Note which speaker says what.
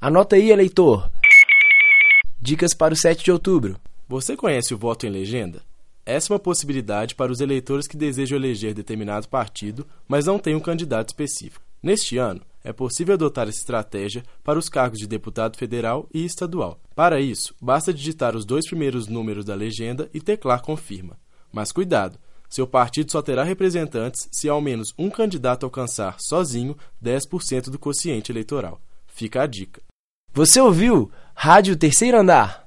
Speaker 1: Anota aí, eleitor. Dicas para o 7 de outubro.
Speaker 2: Você conhece o voto em legenda? Essa é uma possibilidade para os eleitores que desejam eleger determinado partido, mas não têm um candidato específico. Neste ano, é possível adotar essa estratégia para os cargos de deputado federal e estadual. Para isso, basta digitar os dois primeiros números da legenda e teclar confirma. Mas cuidado! Seu partido só terá representantes se ao menos um candidato alcançar sozinho 10% do quociente eleitoral. Fica a dica.
Speaker 1: Você ouviu Rádio Terceiro Andar.